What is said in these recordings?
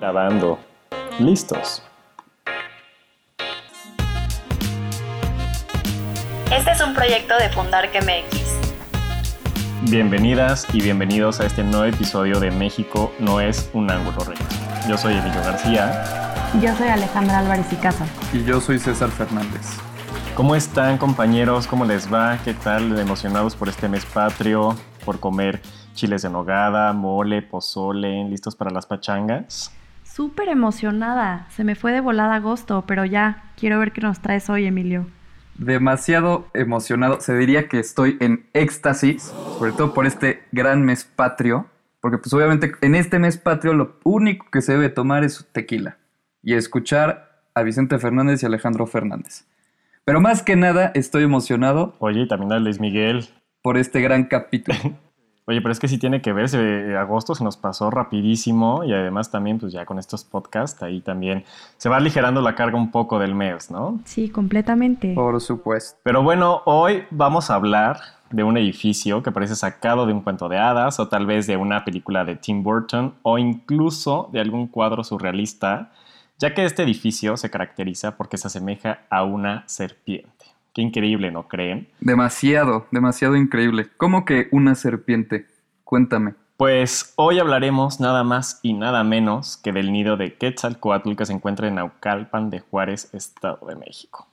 Grabando. Listos. Este es un proyecto de Fundar MX. Bienvenidas y bienvenidos a este nuevo episodio de México no es un ángulo recto. Yo soy Emilio García. Yo soy Alejandra Álvarez y Casa. Y yo soy César Fernández. ¿Cómo están compañeros? ¿Cómo les va? ¿Qué tal? Emocionados por este mes patrio, por comer chiles de nogada, mole, pozole, listos para las pachangas. Súper emocionada. Se me fue de volada agosto, pero ya quiero ver qué nos traes hoy, Emilio. Demasiado emocionado. Se diría que estoy en éxtasis, sobre todo por este gran mes patrio. Porque pues obviamente en este mes patrio lo único que se debe tomar es tequila. Y escuchar a Vicente Fernández y Alejandro Fernández. Pero más que nada estoy emocionado. Oye, y también a Luis Miguel. Por este gran capítulo. Oye, pero es que sí tiene que ver, agosto se nos pasó rapidísimo y además también pues ya con estos podcasts ahí también se va aligerando la carga un poco del mes, ¿no? Sí, completamente. Por supuesto. Pero bueno, hoy vamos a hablar de un edificio que parece sacado de un cuento de hadas o tal vez de una película de Tim Burton o incluso de algún cuadro surrealista ya que este edificio se caracteriza porque se asemeja a una serpiente. Qué increíble, ¿no creen? Demasiado, demasiado increíble. ¿Cómo que una serpiente? Cuéntame. Pues hoy hablaremos nada más y nada menos que del nido de Quetzalcoatl que se encuentra en Naucalpan de Juárez, Estado de México.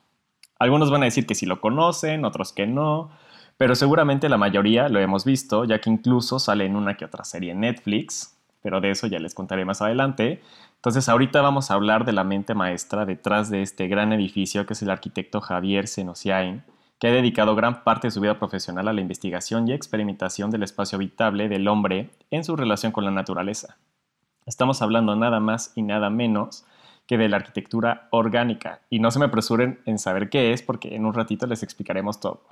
Algunos van a decir que sí lo conocen, otros que no, pero seguramente la mayoría lo hemos visto, ya que incluso sale en una que otra serie en Netflix, pero de eso ya les contaré más adelante. Entonces ahorita vamos a hablar de la mente maestra detrás de este gran edificio que es el arquitecto Javier Senosiain, que ha dedicado gran parte de su vida profesional a la investigación y experimentación del espacio habitable del hombre en su relación con la naturaleza. Estamos hablando nada más y nada menos que de la arquitectura orgánica, y no se me apresuren en saber qué es porque en un ratito les explicaremos todo.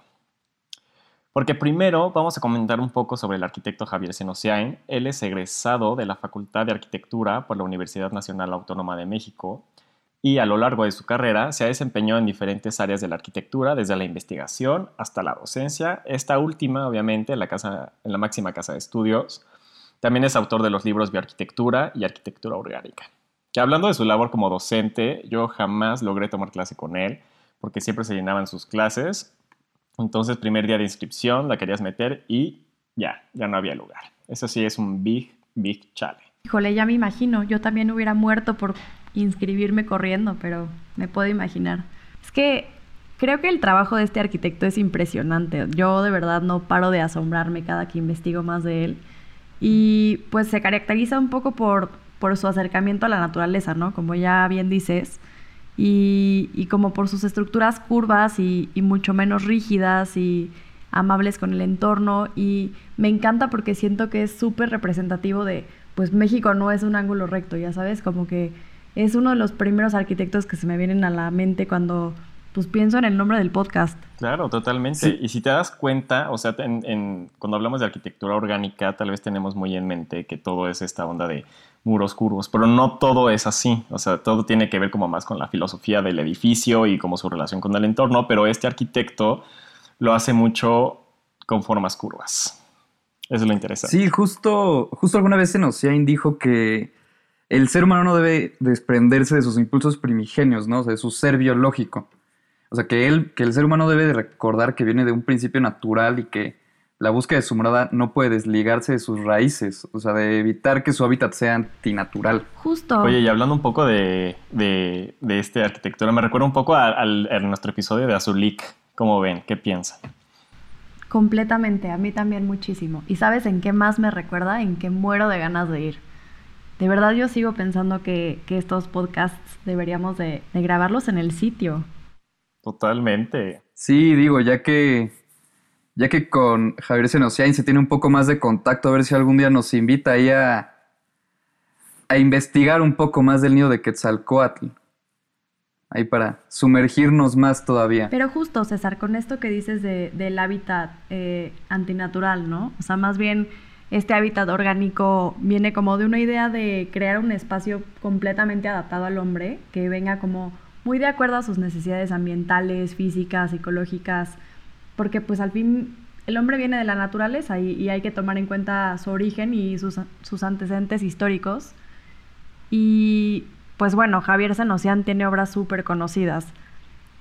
Porque primero vamos a comentar un poco sobre el arquitecto Javier Senosiain. Él es egresado de la Facultad de Arquitectura por la Universidad Nacional Autónoma de México y a lo largo de su carrera se ha desempeñado en diferentes áreas de la arquitectura, desde la investigación hasta la docencia. Esta última, obviamente, en la, casa, la máxima casa de estudios. También es autor de los libros Bioarquitectura y Arquitectura Orgánica. Que hablando de su labor como docente, yo jamás logré tomar clase con él, porque siempre se llenaban sus clases, entonces, primer día de inscripción, la querías meter y ya, ya no había lugar. Eso sí es un big, big chale. Híjole, ya me imagino. Yo también hubiera muerto por inscribirme corriendo, pero me puedo imaginar. Es que creo que el trabajo de este arquitecto es impresionante. Yo de verdad no paro de asombrarme cada que investigo más de él. Y pues se caracteriza un poco por, por su acercamiento a la naturaleza, ¿no? Como ya bien dices y, como por sus estructuras curvas y, mucho menos rígidas y amables con el entorno y me encanta porque siento que es súper representativo de, pues México no es un ángulo recto, ya sabes, como que es uno de los primeros arquitectos que se me vienen a la mente cuando pues pienso en el nombre del podcast. Claro, totalmente. Y si te das cuenta, o sea, cuando hablamos de arquitectura orgánica, tal vez tenemos muy en mente que todo es esta onda de muros curvos, pero no todo es así. O sea, todo tiene que ver como más con la filosofía del edificio y como su relación con el entorno, pero este arquitecto lo hace mucho con formas curvas. Eso es lo interesante. Sí, justo, justo alguna vez Senosiain dijo que el ser humano no debe desprenderse de sus impulsos primigenios, ¿no? O sea, de su ser biológico. O sea, que, él, que el ser humano debe de recordar que viene de un principio natural y que la búsqueda de su morada no puede desligarse de sus raíces, o sea, de evitar que su hábitat sea antinatural. Justo. Oye, y hablando un poco de, de, de esta arquitectura, me recuerda un poco a, nuestro episodio de Azulik. ¿Cómo ven? ¿Qué piensan? Completamente, a mí también muchísimo. ¿Y sabes en qué más me recuerda? En que muero de ganas de ir. De verdad yo sigo pensando que, que estos podcasts deberíamos de, de grabarlos en el sitio. Totalmente. Sí, digo, ya que ya que con Javier Senosiain se tiene un poco más de contacto, a ver si algún día nos invita ahí a, a investigar un poco más del nido de Quetzalcoatl. Ahí para sumergirnos más todavía. Pero justo, César, con esto que dices de, del hábitat eh, antinatural, ¿no? O sea, más bien este hábitat orgánico viene como de una idea de crear un espacio completamente adaptado al hombre, que venga como muy de acuerdo a sus necesidades ambientales, físicas, psicológicas, porque pues al fin el hombre viene de la naturaleza y, hay que tomar en cuenta su origen y sus, antecedentes históricos. Y pues bueno, Javier Senocian tiene obras súper conocidas.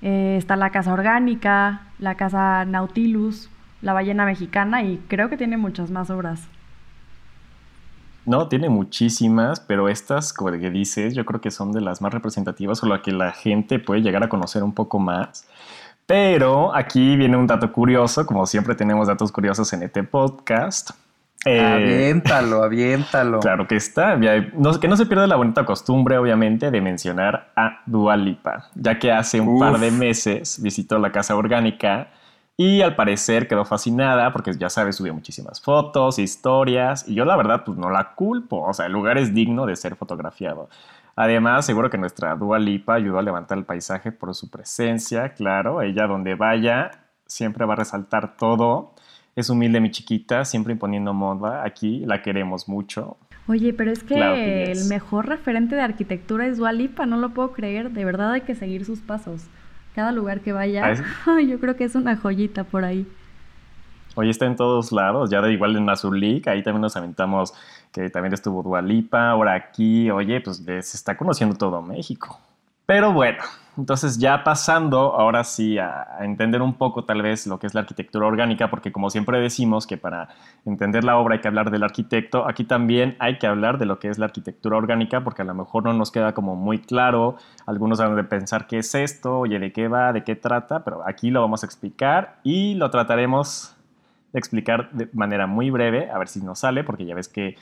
Eh, está la Casa Orgánica, la Casa Nautilus, la Ballena Mexicana y creo que tiene muchas más obras. No, tiene muchísimas, pero estas, como que dices, yo creo que son de las más representativas o la que la gente puede llegar a conocer un poco más. Pero aquí viene un dato curioso, como siempre tenemos datos curiosos en este podcast. Eh, aviéntalo, aviéntalo. Claro que está. que no se pierda la bonita costumbre, obviamente, de mencionar a Dualipa, ya que hace un par de meses visitó la casa orgánica y al parecer quedó fascinada porque ya sabes, subió muchísimas fotos, historias y yo la verdad pues no la culpo, o sea, el lugar es digno de ser fotografiado. Además, seguro que nuestra Dua Lipa ayudó a levantar el paisaje por su presencia, claro, ella donde vaya siempre va a resaltar todo. Es humilde mi chiquita, siempre imponiendo moda. Aquí la queremos mucho. Oye, pero es que, el mejor referente de arquitectura es Dua Lipa, no lo puedo creer. De verdad hay que seguir sus pasos cada lugar que vaya, yo creo que es una joyita por ahí. Hoy está en todos lados, ya de igual en Mazulik, ahí también nos aventamos que también estuvo Dualipa, ahora aquí, oye, pues se está conociendo todo México. Pero bueno, entonces ya pasando ahora sí a, entender un poco tal vez lo que es la arquitectura orgánica, porque como siempre decimos que para entender la obra hay que hablar del arquitecto, aquí también hay que hablar de lo que es la arquitectura orgánica, porque a lo mejor no nos queda como muy claro, algunos han de pensar qué es esto, oye, de qué va, de qué trata, pero aquí lo vamos a explicar y lo trataremos explicar de manera muy breve, a ver si nos sale, porque ya ves que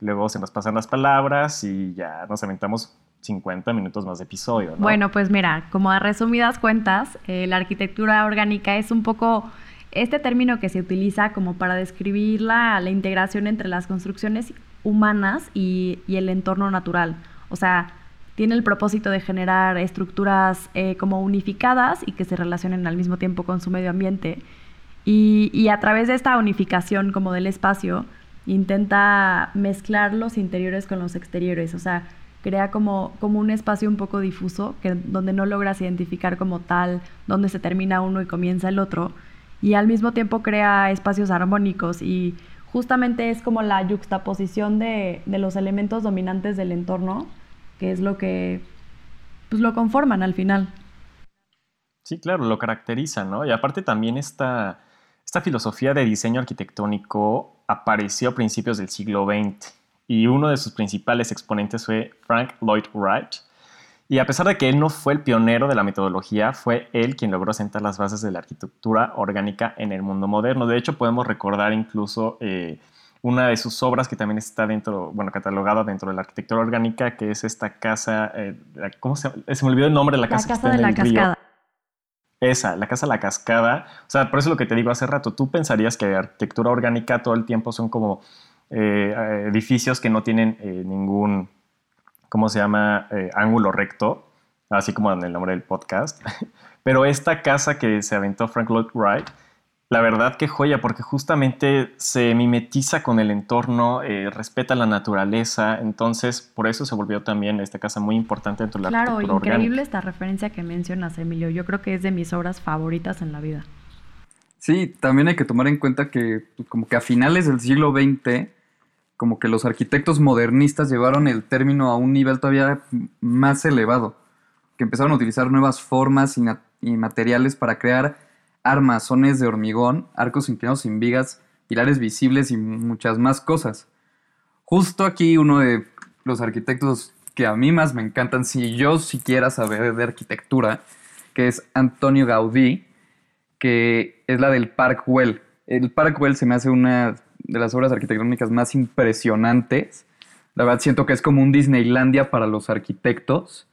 luego se nos pasan las palabras y ya nos aventamos 50 minutos más de episodio. ¿no? Bueno, pues mira, como a resumidas cuentas, eh, la arquitectura orgánica es un poco este término que se utiliza como para describir la, integración entre las construcciones humanas y, el entorno natural. O sea, tiene el propósito de generar estructuras eh, como unificadas y que se relacionen al mismo tiempo con su medio ambiente. Y, a través de esta unificación como del espacio, intenta mezclar los interiores con los exteriores. O sea, crea como, como un espacio un poco difuso, que, donde no logras identificar como tal dónde se termina uno y comienza el otro, y al mismo tiempo crea espacios armónicos y justamente es como la yuxtaposición de, de los elementos dominantes del entorno, que es lo que pues, lo conforman al final. Sí, claro, lo caracteriza, ¿no? Y aparte también esta, esta filosofía de diseño arquitectónico apareció a principios del siglo XX y uno de sus principales exponentes fue Frank Lloyd Wright. Y a pesar de que él no fue el pionero de la metodología, fue él quien logró sentar las bases de la arquitectura orgánica en el mundo moderno. De hecho, podemos recordar incluso eh, una de sus obras que también está dentro, bueno, catalogada dentro de la arquitectura orgánica, que es esta casa, eh, ¿cómo se, se me olvidó el nombre de la casa? La casa de la cascada. Esa, la casa la cascada. O sea, por eso lo que te digo hace rato, tú pensarías que arquitectura orgánica todo el tiempo son como eh, edificios que no tienen eh, ningún, ¿cómo se llama?, eh, ángulo recto, así como en el nombre del podcast. Pero esta casa que se aventó Frank Lloyd Wright, la verdad que joya, porque justamente se mimetiza con el entorno, respeta la naturaleza, entonces por eso se volvió también esta casa muy importante dentro de la Claro, increíble esta referencia que mencionas, Emilio. Yo creo que es de mis obras favoritas en la vida. Sí, también hay que tomar en cuenta que pues, como que a finales del siglo XX, como que los arquitectos modernistas llevaron el término a un nivel todavía más elevado, que empezaron a utilizar nuevas formas y, materiales para crear armazones de hormigón, arcos inclinados sin vigas, pilares visibles y muchas más cosas. Justo aquí uno de los arquitectos que a mí más me encantan, si yo siquiera saber de arquitectura, que es Antonio Gaudí, que es la del Park Well. El Park Well se me hace una de las obras arquitectónicas más impresionantes. La verdad siento que es como un Disneylandia para los arquitectos.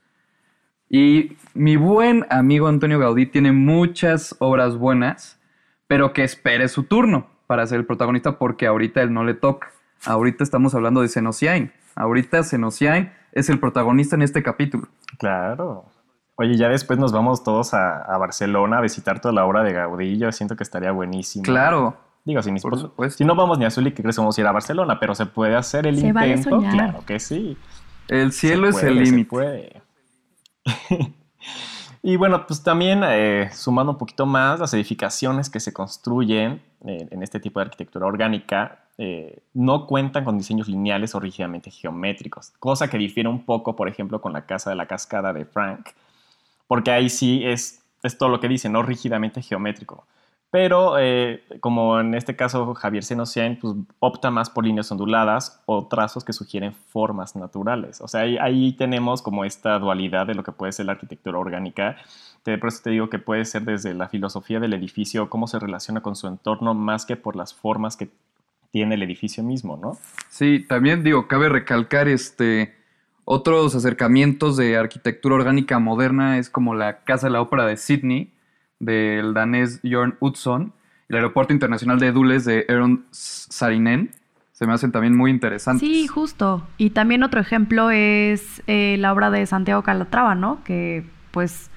Y mi buen amigo Antonio Gaudí tiene muchas obras buenas, pero que espere su turno para ser el protagonista porque ahorita él no le toca. Ahorita estamos hablando de Senociain. Ahorita Senociain es el protagonista en este capítulo. Claro. Oye, ya después nos vamos todos a, Barcelona a visitar toda la obra de Gaudí. Yo siento que estaría buenísimo. Claro. Digo, si, si no vamos ni a Zuli, que crees que vamos a ir a Barcelona, pero se puede hacer el intento. Claro que sí. El cielo es el límite. y bueno, pues también eh, sumando un poquito más, las edificaciones que se construyen en este tipo de arquitectura orgánica eh, no cuentan con diseños lineales o rígidamente geométricos, cosa que difiere un poco, por ejemplo, con la Casa de la Cascada de Frank, porque ahí sí es, es todo lo que dice, no rígidamente geométrico. Pero eh, como en este caso Javier Senocian pues, opta más por líneas onduladas o trazos que sugieren formas naturales. O sea, ahí, ahí, tenemos como esta dualidad de lo que puede ser la arquitectura orgánica. Por eso te digo que puede ser desde la filosofía del edificio, cómo se relaciona con su entorno, más que por las formas que tiene el edificio mismo, ¿no? Sí, también digo, cabe recalcar este... Otros acercamientos de arquitectura orgánica moderna es como la Casa de la Ópera de Sydney, del danés Jørn Utzon, el Aeropuerto Internacional de Dulles de Aaron Sarinen. Se me hacen también muy interesantes. Sí, justo. Y también otro ejemplo es eh, la obra de Santiago Calatrava, ¿no? Que pues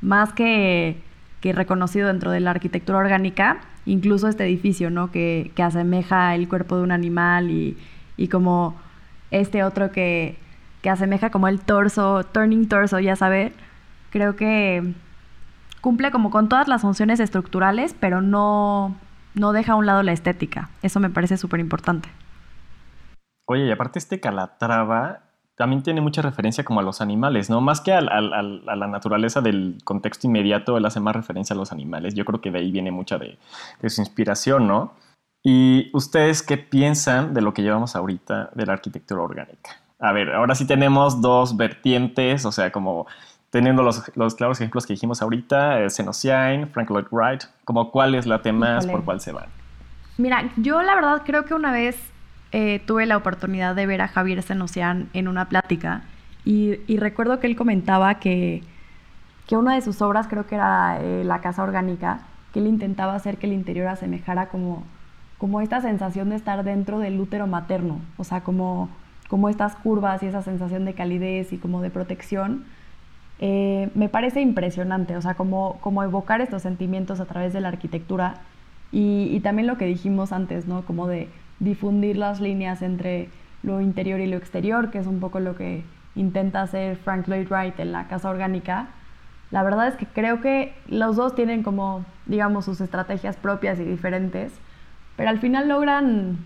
más que, reconocido dentro de la arquitectura orgánica, incluso este edificio, ¿no? Que, que asemeja el cuerpo de un animal y, y como este otro que, que asemeja como el torso, turning torso, ya sabe, creo que cumple como con todas las funciones estructurales, pero no, no deja a un lado la estética. Eso me parece súper importante. Oye, y aparte este Calatrava también tiene mucha referencia como a los animales, ¿no? Más que a, la naturaleza del contexto inmediato, él hace más referencia a los animales. Yo creo que de ahí viene mucha de, de su inspiración, ¿no? ¿Y ustedes qué piensan de lo que llevamos ahorita de la arquitectura orgánica? A ver, ahora sí tenemos dos vertientes, o sea, como teniendo los, los, claros ejemplos que dijimos ahorita, eh, Frank Lloyd Wright, como cuál es la tema, por cuál se van. Mira, yo la verdad creo que una vez eh, tuve la oportunidad de ver a Javier Senocian en una plática y, y recuerdo que él comentaba que, que, una de sus obras, creo que era eh, La Casa Orgánica, que él intentaba hacer que el interior asemejara como, como esta sensación de estar dentro del útero materno, o sea, como, como estas curvas y esa sensación de calidez y como de protección eh, me parece impresionante, o sea, como, como evocar estos sentimientos a través de la arquitectura y, también lo que dijimos antes, ¿no? Como de difundir las líneas entre lo interior y lo exterior, que es un poco lo que intenta hacer Frank Lloyd Wright en la Casa Orgánica. La verdad es que creo que los dos tienen como, digamos, sus estrategias propias y diferentes, pero al final logran,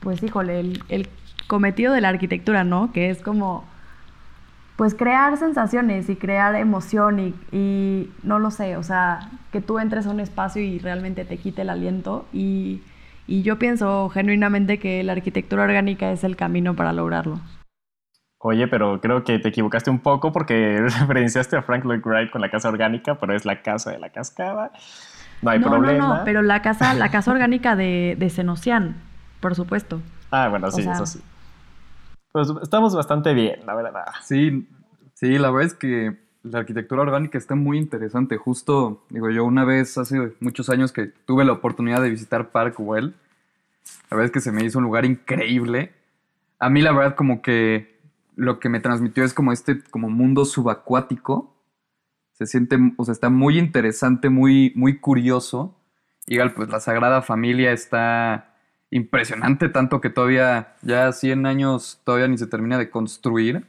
pues híjole, el, el cometido de la arquitectura, ¿no? Que es como pues crear sensaciones y crear emoción y, no lo sé, o sea, que tú entres a un espacio y realmente te quite el aliento y, yo pienso genuinamente que la arquitectura orgánica es el camino para lograrlo. Oye, pero creo que te equivocaste un poco porque referenciaste a Frank Lloyd Wright con la casa orgánica, pero es la casa de la cascada. No hay problema. No, no, pero la casa, la casa orgánica de, de por supuesto. Ah, bueno, sí, eso sí. Pues estamos bastante bien, la verdad. Sí, sí, la verdad es que la arquitectura orgánica está muy interesante. Justo, digo yo, una vez hace muchos años que tuve la oportunidad de visitar Parkwell, la verdad es que se me hizo un lugar increíble. A mí la verdad como que lo que me transmitió es como este como mundo subacuático. Se siente, o sea, está muy interesante, muy, muy curioso. Igual, pues la Sagrada Familia está impresionante, tanto que todavía, ya 100 años, todavía ni se termina de construir.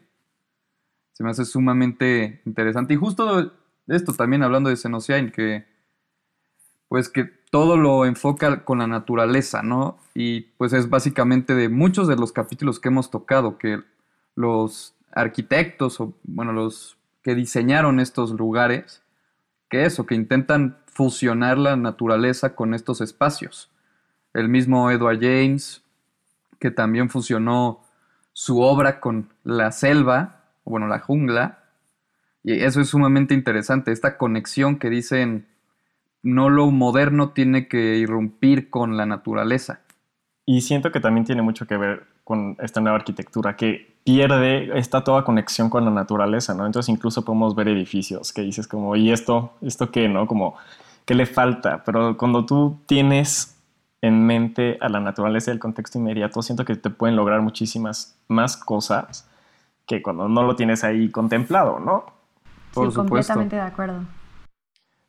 Se me hace sumamente interesante. Y justo esto también hablando de Senocian, que pues que todo lo enfoca con la naturaleza, ¿no? Y pues es básicamente de muchos de los capítulos que hemos tocado, que los arquitectos o, bueno, los que diseñaron estos lugares, que eso, que intentan fusionar la naturaleza con estos espacios el mismo Edward James, que también fusionó su obra con la selva, bueno, la jungla. Y eso es sumamente interesante, esta conexión que dicen, no lo moderno tiene que irrumpir con la naturaleza. Y siento que también tiene mucho que ver con esta nueva arquitectura que pierde esta toda conexión con la naturaleza, ¿no? Entonces incluso podemos ver edificios que dices como, ¿y esto? ¿Esto qué, no? Como, ¿qué le falta? Pero cuando tú tienes en mente a la naturaleza y el contexto inmediato, siento que te pueden lograr muchísimas más cosas que cuando no lo tienes ahí contemplado, ¿no? Por sí, completamente de acuerdo.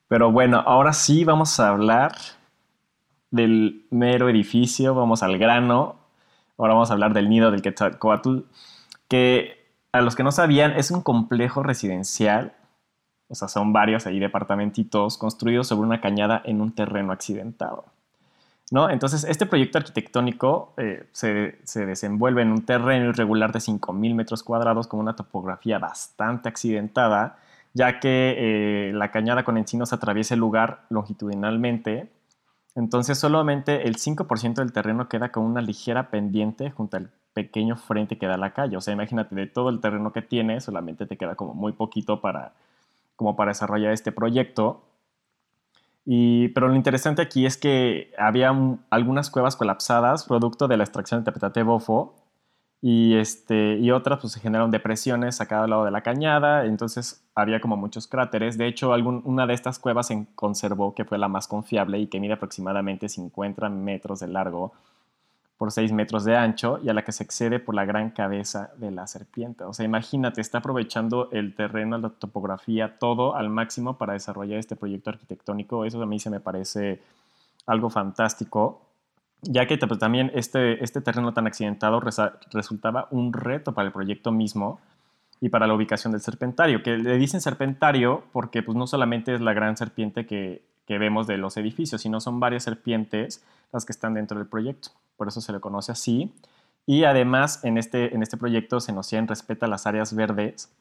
Pero bueno, ahora sí vamos a hablar del mero edificio, vamos al grano. Ahora vamos a hablar del nido del Quetzalcoatl, que a los que no sabían es un complejo residencial, o sea, son varios ahí departamentitos construidos sobre una cañada en un terreno accidentado. ¿No? Entonces, este proyecto arquitectónico eh, se, se, desenvuelve en un terreno irregular de 5.000 metros cuadrados con una topografía bastante accidentada, ya que eh, la cañada con encinos atraviesa el lugar longitudinalmente. Entonces, solamente el 5% del terreno queda con una ligera pendiente junto al pequeño frente que da la calle. O sea, imagínate, de todo el terreno que tiene, solamente te queda como muy poquito para, como para desarrollar este proyecto. Pero lo interesante aquí es que había algunas cuevas colapsadas producto de la extracción de Tepetate Bofo y, este, y otras pues se generaron depresiones a cada lado de la cañada, entonces había como muchos cráteres. De hecho, algún, una de estas cuevas se conservó que fue la más confiable y que mide aproximadamente 50 metros de largo por 6 metros de ancho y a la que se excede por la gran cabeza de la serpiente. O sea, imagínate, está aprovechando el terreno, la topografía, todo al máximo para desarrollar este proyecto arquitectónico. Eso a mí se me parece algo fantástico, ya que pues, también este, este terreno tan accidentado resultaba un reto para el proyecto mismo y para la ubicación del serpentario, que le dicen serpentario porque pues, no solamente es la gran serpiente que, que vemos de los edificios, sino son varias serpientes las que están dentro del proyecto por eso se le conoce así. Y además en este, en este proyecto se nos respeta las áreas verdes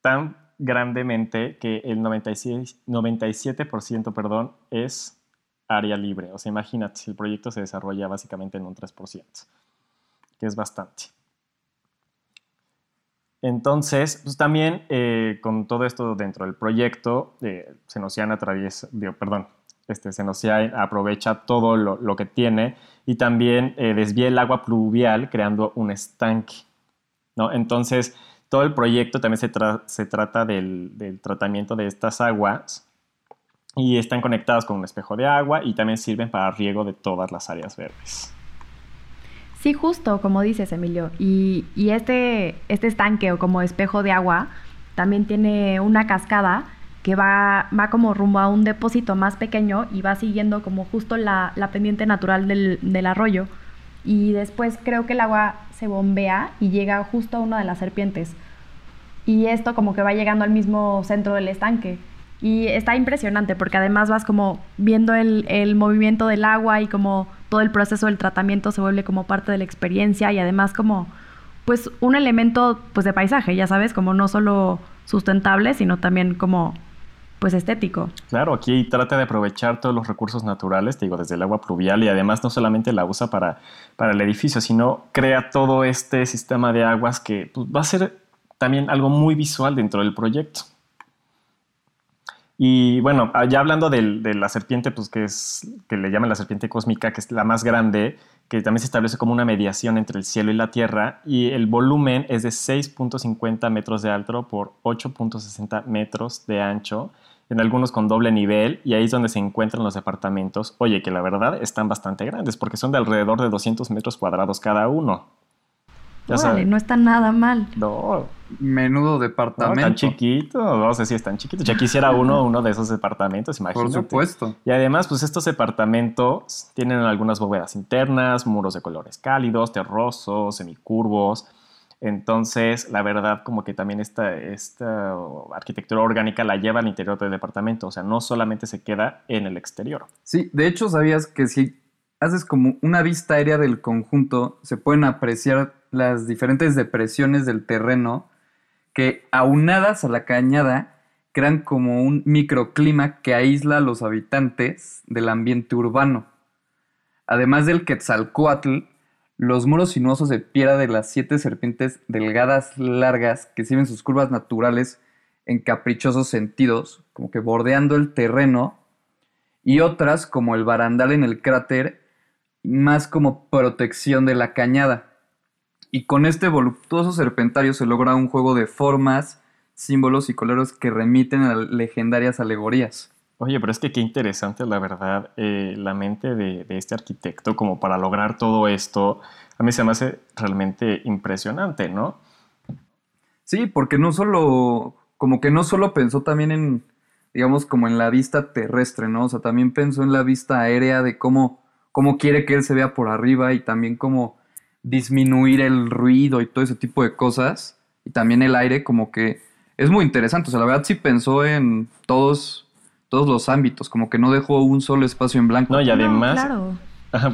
tan grandemente que el 96, 97% perdón, es área libre. O sea, imagínate, el proyecto se desarrolla básicamente en un 3%, que es bastante. Entonces, pues también eh, con todo esto dentro del proyecto, eh, se nos atraviesa, perdón, este, Senociae aprovecha todo lo, que tiene y también eh, desvía el agua pluvial creando un estanque. ¿no? Entonces, todo el proyecto también se, se trata del, del, tratamiento de estas aguas y están conectadas con un espejo de agua y también sirven para riego de todas las áreas verdes. Sí, justo como dices, Emilio. Y, este, este estanque o como espejo de agua también tiene una cascada que va, va como rumbo a un depósito más pequeño y va siguiendo como justo la, pendiente natural del, arroyo. Y después creo que el agua se bombea y llega justo a una de las serpientes. Y esto como que va llegando al mismo centro del estanque. Y está impresionante porque además vas como viendo el, el, movimiento del agua y como todo el proceso del tratamiento se vuelve como parte de la experiencia y además como pues un elemento pues de paisaje, ya sabes, como no solo sustentable, sino también como pues estético. Claro, aquí trata de aprovechar todos los recursos naturales, te digo, desde el agua pluvial y además no solamente la usa para, para el edificio, sino crea todo este sistema de aguas que pues, va a ser también algo muy visual dentro del proyecto. Y bueno, ah, ya hablando de la serpiente, pues que es que le llaman la serpiente cósmica, que es la más grande, que también se establece como una mediación entre el cielo y la tierra, y el volumen es de 6.50 metros de alto por 8.60 metros de ancho, en algunos con doble nivel, y ahí es donde se encuentran los departamentos. Oye, que la verdad están bastante grandes, porque son de alrededor de 200 metros cuadrados cada uno. Ya Órale, no está nada mal. No. Menudo departamento. tan chiquito, no sé si es tan chiquito. Ya quisiera uno, uno de esos departamentos, imagínate. Por supuesto. Y además, pues estos departamentos tienen algunas bóvedas internas, muros de colores cálidos, terrosos, semicurvos. Entonces, la verdad, como que también esta, esta arquitectura orgánica la lleva al interior del departamento, o sea, no solamente se queda en el exterior. Sí, de hecho, sabías que si haces como una vista aérea del conjunto, se pueden apreciar las diferentes depresiones del terreno que, aunadas a la cañada, crean como un microclima que aísla a los habitantes del ambiente urbano. Además del Quetzalcoatl, los muros sinuosos de piedra de las siete serpientes delgadas, largas, que sirven sus curvas naturales en caprichosos sentidos, como que bordeando el terreno, y otras como el barandal en el cráter, más como protección de la cañada. Y con este voluptuoso serpentario se logra un juego de formas, símbolos y colores que remiten a legendarias alegorías. Oye, pero es que qué interesante, la verdad, eh, la mente de, este arquitecto como para lograr todo esto. A mí se me hace realmente impresionante, ¿no? Sí, porque no solo, como que no solo pensó también en, digamos, como en la vista terrestre, ¿no? O sea, también pensó en la vista aérea de cómo, cómo quiere que él se vea por arriba y también cómo disminuir el ruido y todo ese tipo de cosas. Y también el aire, como que es muy interesante. O sea, la verdad sí pensó en todos todos los ámbitos, como que no dejó un solo espacio en blanco. No, y además,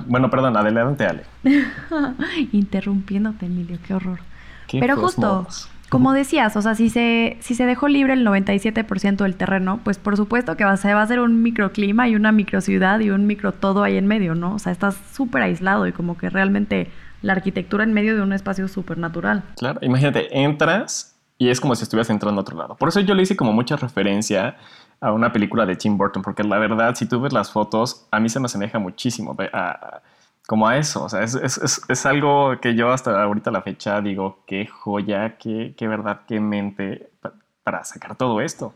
Bueno, perdón, adelante, Ale. Interrumpiéndote, Emilio, qué horror. ¿Qué Pero justo, como decías, o sea, si se, si se dejó libre el 97% del terreno, pues por supuesto que va, se va a hacer un microclima y una microciudad y un micro todo ahí en medio, ¿no? O sea, estás súper aislado y como que realmente la arquitectura en medio de un espacio súper natural. Claro, imagínate, entras y es como si estuvieras entrando a otro lado. Por eso yo le hice como mucha referencia a una película de Tim Burton, porque la verdad, si tú ves las fotos, a mí se me asemeja muchísimo a- como a eso. O sea, es, es- es- algo que yo hasta ahorita la fecha digo, qué joya, qué, qué verdad, qué mente pa- para sacar todo esto.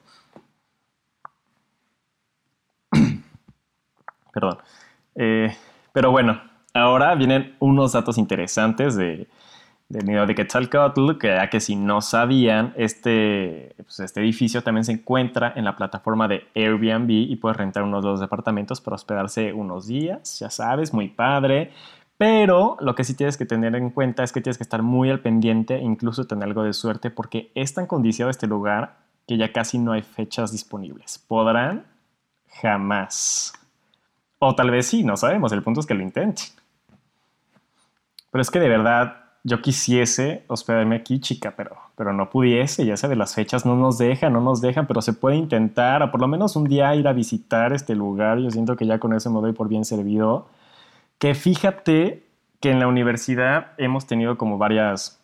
Perdón. Eh, pero bueno, ahora vienen unos datos interesantes de, nido de Quetzalcoatl, que ya que si no sabían, este, pues este edificio también se encuentra en la plataforma de Airbnb y puedes rentar unos dos departamentos para hospedarse unos días, ya sabes, muy padre. Pero lo que sí tienes que tener en cuenta es que tienes que estar muy al pendiente, incluso tener algo de suerte, porque es tan codiciado este lugar que ya casi no hay fechas disponibles. ¿Podrán? Jamás. O tal vez sí, no sabemos. El punto es que lo intenten. Pero es que de verdad yo quisiese hospedarme aquí, chica, pero, pero no pudiese. Ya sabes, las fechas no nos dejan, no nos dejan, pero se puede intentar. A por lo menos un día ir a visitar este lugar. Yo siento que ya con eso me doy por bien servido. Que fíjate que en la universidad hemos tenido como varias,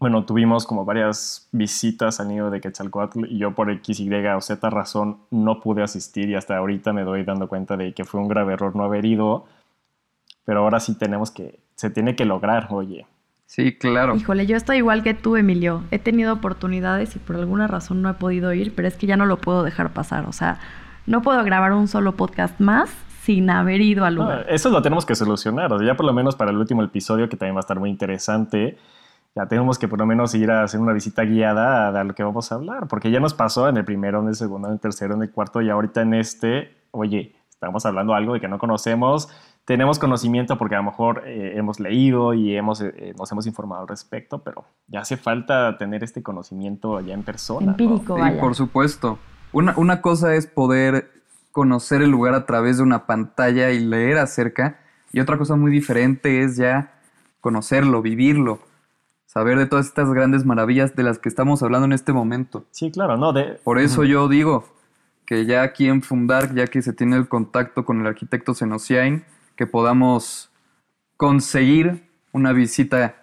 bueno, tuvimos como varias visitas al nido de Quetzalcoatl y yo por X, Y o Z razón no pude asistir y hasta ahorita me doy dando cuenta de que fue un grave error no haber ido. Pero ahora sí tenemos que, se tiene que lograr, oye. Sí, claro. Híjole, yo estoy igual que tú, Emilio. He tenido oportunidades y por alguna razón no he podido ir, pero es que ya no lo puedo dejar pasar. O sea, no puedo grabar un solo podcast más sin haber ido al No, lugar. eso lo tenemos que solucionar. O sea, ya por lo menos para el último episodio, que también va a estar muy interesante, ya tenemos que por lo menos ir a hacer una visita guiada a, a lo que vamos a hablar. Porque ya nos pasó en el primero, en el segundo, en el tercero, en el cuarto y ahorita en este, oye, estamos hablando de algo de que no conocemos. Tenemos conocimiento porque a lo mejor eh, hemos leído y hemos, eh, nos hemos informado al respecto, pero ya hace falta tener este conocimiento ya en persona. ¿no? Empírico, Sí, vaya. por supuesto. Una, una cosa es poder conocer el lugar a través de una pantalla y leer acerca, y otra cosa muy diferente es ya conocerlo, vivirlo, saber de todas estas grandes maravillas de las que estamos hablando en este momento. Sí, claro, no, de, Por eso yo digo que ya aquí en Fundar, ya que se tiene el contacto con el arquitecto Senociain, que podamos conseguir una visita,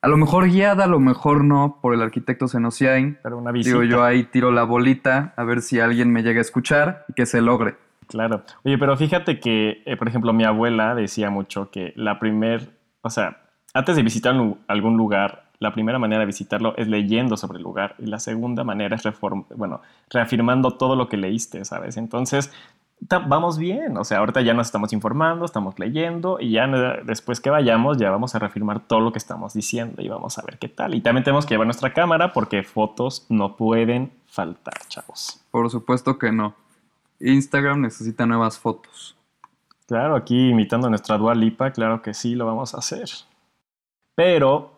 a lo mejor guiada, a lo mejor no, por el arquitecto Senociain, pero una visita. Digo, yo ahí tiro la bolita a ver si alguien me llega a escuchar y que se logre. Claro. Oye, pero fíjate que, eh, por ejemplo, mi abuela decía mucho que la primer, o sea, antes de visitar algún lugar, la primera manera de visitarlo es leyendo sobre el lugar y la segunda manera es reform bueno, reafirmando todo lo que leíste, ¿sabes? Entonces, vamos bien, o sea, ahorita ya nos estamos informando, estamos leyendo y ya después que vayamos ya vamos a reafirmar todo lo que estamos diciendo y vamos a ver qué tal. Y también tenemos que llevar nuestra cámara porque fotos no pueden faltar, chavos. Por supuesto que no. Instagram necesita nuevas fotos. Claro, aquí imitando a nuestra Dua Lipa, claro que sí, lo vamos a hacer. Pero,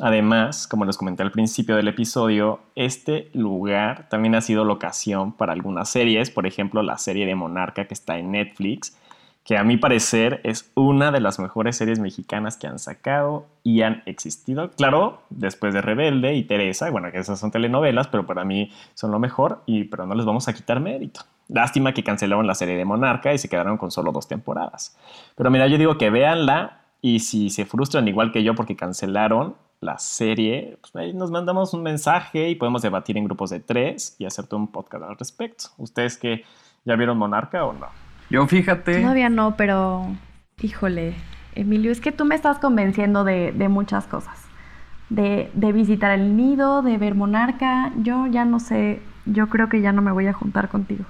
además, como les comenté al principio del episodio, este lugar también ha sido locación para algunas series, por ejemplo, la serie de Monarca que está en Netflix, que a mi parecer es una de las mejores series mexicanas que han sacado y han existido. Claro, después de Rebelde y Teresa, bueno, que esas son telenovelas, pero para mí son lo mejor, y, pero no les vamos a quitar mérito. Lástima que cancelaron la serie de Monarca y se quedaron con solo dos temporadas. Pero mira, yo digo que véanla y si se frustran igual que yo porque cancelaron la serie, pues ahí nos mandamos un mensaje y podemos debatir en grupos de tres y hacer todo un podcast al respecto. ¿Ustedes que ya vieron Monarca o no? Yo fíjate, Todavía no, pero híjole, Emilio, es que tú me estás convenciendo de, de muchas cosas. De, de visitar el nido, de ver monarca. Yo ya no sé, yo creo que ya no me voy a juntar contigo.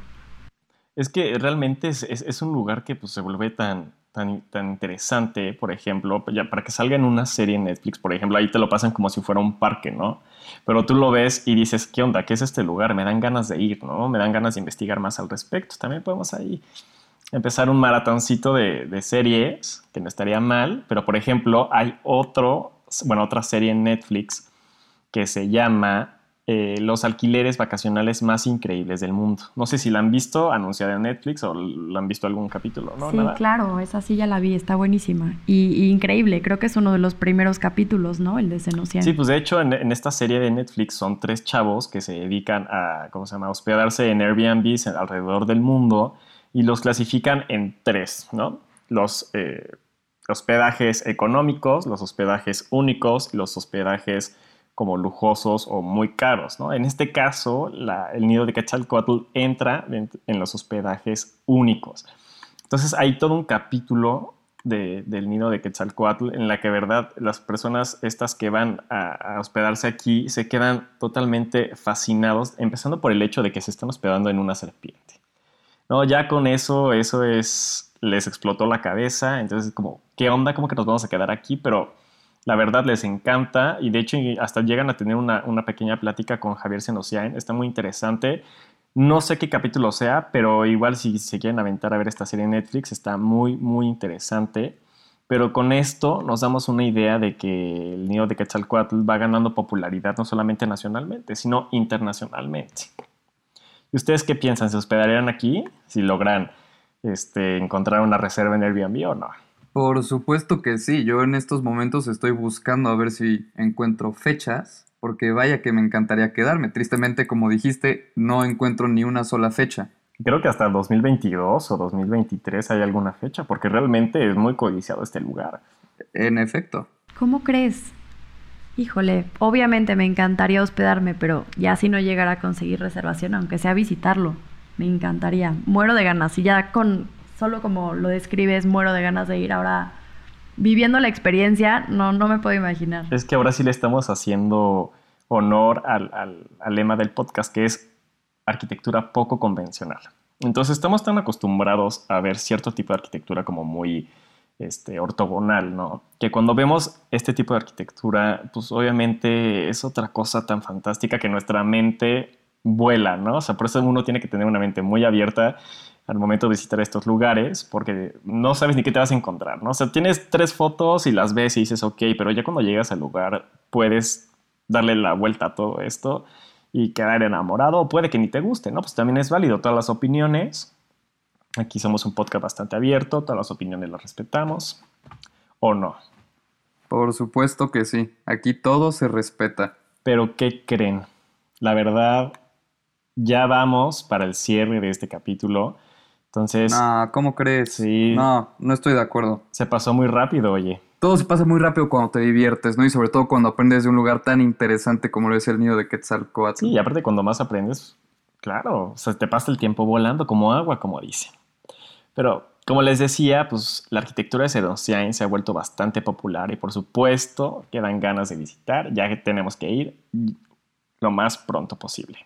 Es que realmente es, es- es un lugar que pues, se vuelve tan, tan, tan interesante, por ejemplo, ya para que salga en una serie en Netflix, por ejemplo, ahí te lo pasan como si fuera un parque, ¿no? Pero tú lo ves y dices, ¿qué onda? ¿Qué es este lugar? Me dan ganas de ir, ¿no? Me dan ganas de investigar más al respecto. También podemos ahí empezar un maratoncito de, de series, que no estaría mal, pero por ejemplo, hay otro, bueno, otra serie en Netflix que se llama eh, los alquileres vacacionales más increíbles del mundo. No sé si la han visto anunciada en Netflix o la han visto algún capítulo, ¿no? Sí, claro, esa sí ya la vi, está buenísima. Y, increíble, creo que es uno de los primeros capítulos, ¿no? El de Senocian. Sí, pues de hecho en, esta serie de Netflix son tres chavos que se dedican a, ¿cómo se llama?, hospedarse en Airbnbs alrededor del mundo y los clasifican en tres, ¿no? Los eh, hospedajes económicos, los hospedajes únicos y los hospedajes como lujosos o muy caros. ¿no? En este caso, el nido de Quetzalcoatl entra en, los hospedajes únicos. Entonces hay todo un capítulo del nido de Quetzalcoatl en la que, verdad, las personas estas que van a, hospedarse aquí se quedan totalmente fascinados, empezando por el hecho de que se están hospedando en una serpiente. No, ya con eso, eso es, les explotó la cabeza, entonces como, ¿qué onda? ¿Cómo que nos vamos a quedar aquí? Pero la verdad les encanta y de hecho hasta llegan a tener una, pequeña plática con Javier Senociain. Está muy interesante. No sé qué capítulo sea, pero igual si se quieren aventar a ver esta serie en Netflix, está muy, muy interesante. Pero con esto nos damos una idea de que el nido de Quetzalcoatl va ganando popularidad no solamente nacionalmente, sino internacionalmente. ¿Y ustedes qué piensan? ¿Se hospedarían aquí si logran este, encontrar una reserva en Airbnb o no? Por supuesto que sí, yo en estos momentos estoy buscando a ver si encuentro fechas, porque vaya que me encantaría quedarme. Tristemente, como dijiste, no encuentro ni una sola fecha. Creo que hasta 2022 o 2023 hay alguna fecha, porque realmente es muy codiciado este lugar. En efecto. ¿Cómo crees? Híjole, obviamente me encantaría hospedarme, pero ya si no llegara a conseguir reservación, aunque sea visitarlo, me encantaría. Muero de ganas. Y ya con, solo como lo describes, muero de ganas de ir ahora viviendo la experiencia, no, no me puedo imaginar. Es que ahora sí le estamos haciendo honor al, al, lema del podcast, que es arquitectura poco convencional. Entonces estamos tan acostumbrados a ver cierto tipo de arquitectura como muy este, ortogonal, ¿no? Que cuando vemos este tipo de arquitectura, pues obviamente es otra cosa tan fantástica que nuestra mente vuela, ¿no? O sea, por eso uno tiene que tener una mente muy abierta al momento de visitar estos lugares, porque no sabes ni qué te vas a encontrar, ¿no? O sea, tienes tres fotos y las ves y dices, ok, pero ya cuando llegas al lugar puedes darle la vuelta a todo esto y quedar enamorado, o puede que ni te guste, ¿no? Pues también es válido todas las opiniones. Aquí somos un podcast bastante abierto, todas las opiniones las respetamos, ¿o no? Por supuesto que sí, aquí todo se respeta. Pero ¿qué creen? La verdad, ya vamos para el cierre de este capítulo. Entonces. No, ¿cómo crees? Sí. No, no estoy de acuerdo. Se pasó muy rápido, oye. Todo se pasa muy rápido cuando te diviertes, ¿no? Y sobre todo cuando aprendes de un lugar tan interesante como lo es el nido de Quetzalcoatl. Sí, y aparte cuando más aprendes, claro, o sea, te pasa el tiempo volando como agua, como dice. Pero, como les decía, pues la arquitectura de Sedoncian se ha vuelto bastante popular y por supuesto quedan ganas de visitar, ya que tenemos que ir lo más pronto posible.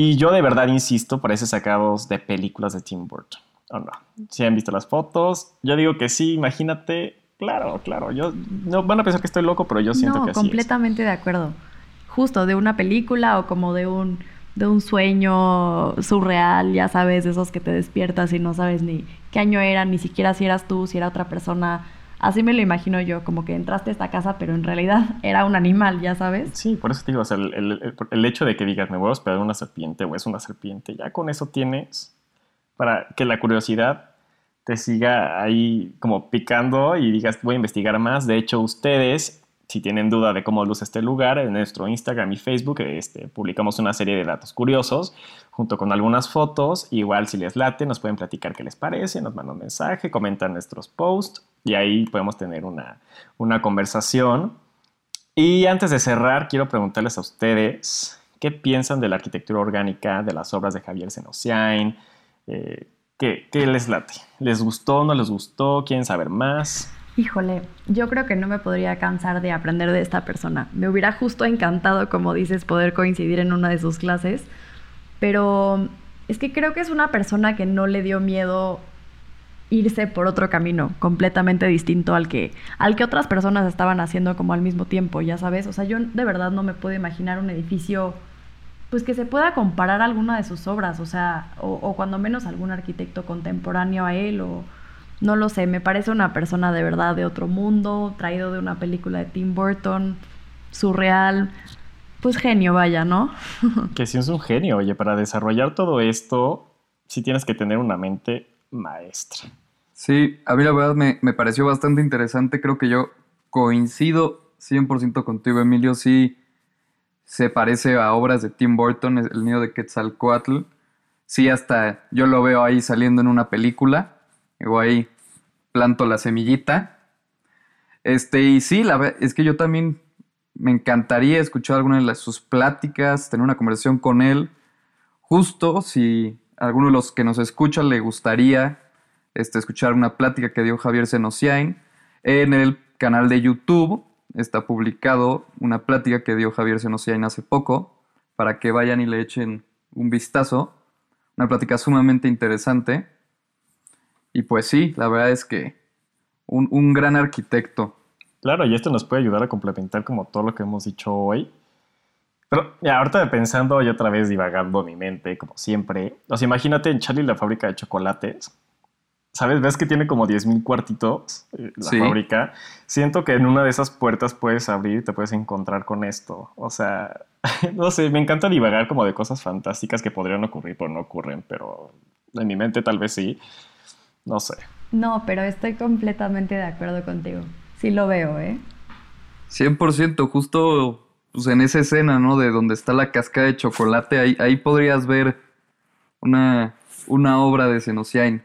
Y yo de verdad insisto, parece sacados de películas de Tim Burton. ¿O no? Si han visto las fotos, yo digo que sí, imagínate. Claro, claro. Yo, no, van a pensar que estoy loco, pero yo siento que así completamente de acuerdo. Justo de una película o como de un, de un sueño surreal, ya sabes, esos que te despiertas y no sabes ni qué año era, ni siquiera si eras tú, si era otra persona Así me lo imagino yo, como que entraste a esta casa, pero en realidad era un animal, ya sabes. Sí, por eso te digo, o sea, el, hecho de que digas, me voy a hospedar una serpiente o es una serpiente, ya con eso tienes para que la curiosidad te siga ahí como picando y digas, voy a investigar más. De hecho, ustedes si tienen duda de cómo luce este lugar, en nuestro Instagram y Facebook este, publicamos una serie de datos curiosos junto con algunas fotos. Igual si les late, nos pueden platicar qué les parece, nos mandan un mensaje, comentan nuestros posts y ahí podemos tener una, una conversación. Y antes de cerrar, quiero preguntarles a ustedes qué piensan de la arquitectura orgánica, de las obras de Javier Senociain. Eh, ¿qué, ¿Qué les late? ¿Les gustó? ¿No les gustó? ¿Quieren saber más? Híjole, yo creo que no me podría cansar de aprender de esta persona. Me hubiera justo encantado, como dices, poder coincidir en una de sus clases, pero es que creo que es una persona que no le dio miedo irse por otro camino completamente distinto al que al que otras personas estaban haciendo como al mismo tiempo, ya sabes, o sea, yo de verdad no me puedo imaginar un edificio pues que se pueda comparar alguna de sus obras, o sea, o cuando menos algún arquitecto contemporáneo a él o no lo sé, me parece una persona de verdad de otro mundo, traído de una película de Tim Burton, surreal. Pues genio, vaya, ¿no? que sí es un genio, oye, para desarrollar todo esto, sí tienes que tener una mente maestra. Sí, a mí la verdad me, me pareció bastante interesante. Creo que yo coincido 100% contigo, Emilio. Sí, se parece a obras de Tim Burton, El nido de Quetzalcoatl. Sí, hasta yo lo veo ahí saliendo en una película. O ahí planto la semillita. Este, y sí, la, es que yo también me encantaría escuchar alguna de sus pláticas, tener una conversación con él. Justo si a alguno de los que nos escuchan le gustaría este, escuchar una plática que dio Javier Senosiain en el canal de YouTube está publicado una plática que dio Javier Senosiain hace poco, para que vayan y le echen un vistazo. Una plática sumamente interesante. Y pues sí, la verdad es que un, gran arquitecto. Claro, y esto nos puede ayudar a complementar como todo lo que hemos dicho hoy. Pero ya, ahorita pensando y otra vez divagando mi mente, como siempre. O sea, imagínate en Charlie la fábrica de chocolates ¿sabes? Ves que tiene como 10.000 cuartitos eh, la fábrica. Siento que en una de esas puertas puedes abrir y te puedes encontrar con esto. O sea, no sé, me encanta divagar como de cosas fantásticas que podrían ocurrir, pero no ocurren, pero en mi mente tal vez sí. No sé. No, pero estoy completamente de acuerdo contigo. Sí lo veo, ¿eh? 100%, justo pues, en esa escena, ¿no? De donde está la cascada de chocolate, ahí, ahí podrías ver una, una obra de Senosiain.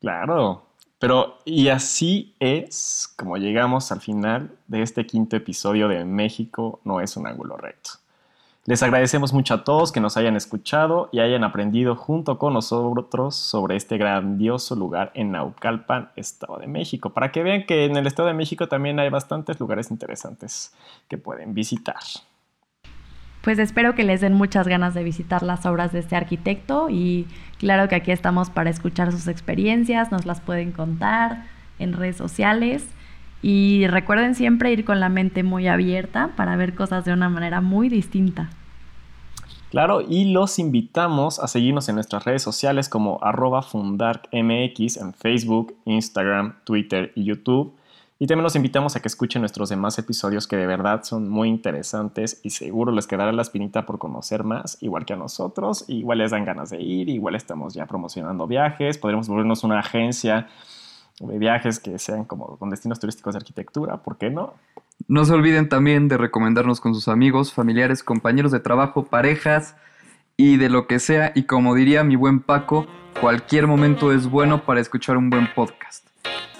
Claro, pero y así es como llegamos al final de este quinto episodio de México no es un ángulo recto. Les agradecemos mucho a todos que nos hayan escuchado y hayan aprendido junto con nosotros sobre este grandioso lugar en Naucalpan, Estado de México, para que vean que en el Estado de México también hay bastantes lugares interesantes que pueden visitar. Pues espero que les den muchas ganas de visitar las obras de este arquitecto y claro que aquí estamos para escuchar sus experiencias, nos las pueden contar en redes sociales y recuerden siempre ir con la mente muy abierta para ver cosas de una manera muy distinta. Claro, y los invitamos a seguirnos en nuestras redes sociales como arroba fundarmx en Facebook, Instagram, Twitter y YouTube y también los invitamos a que escuchen nuestros demás episodios que de verdad son muy interesantes y seguro les quedará la espinita por conocer más, igual que a nosotros. Igual les dan ganas de ir, igual estamos ya promocionando viajes, podremos volvernos una agencia de viajes que sean como con destinos turísticos de arquitectura, ¿por qué no? No se olviden también de recomendarnos con sus amigos, familiares, compañeros de trabajo, parejas y de lo que sea. Y como diría mi buen Paco, cualquier momento es bueno para escuchar un buen podcast.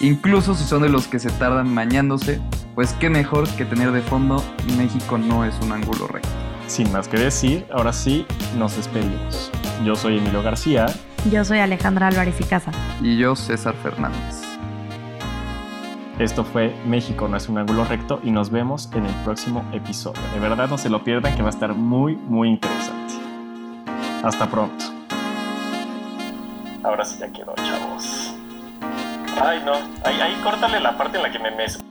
Incluso si son de los que se tardan mañándose, pues qué mejor que tener de fondo México no es un ángulo recto. Sin más que decir, ahora sí nos despedimos. Yo soy Emilio García. Yo soy Alejandra Álvarez y Casa. Y yo César Fernández. Esto fue México no es un ángulo recto y nos vemos en el próximo episodio. De verdad no se lo pierdan que va a estar muy muy interesante. Hasta pronto. Ahora sí ya quedó, chavos. Ay, no. Ahí, ahí córtale la parte en la que me mes.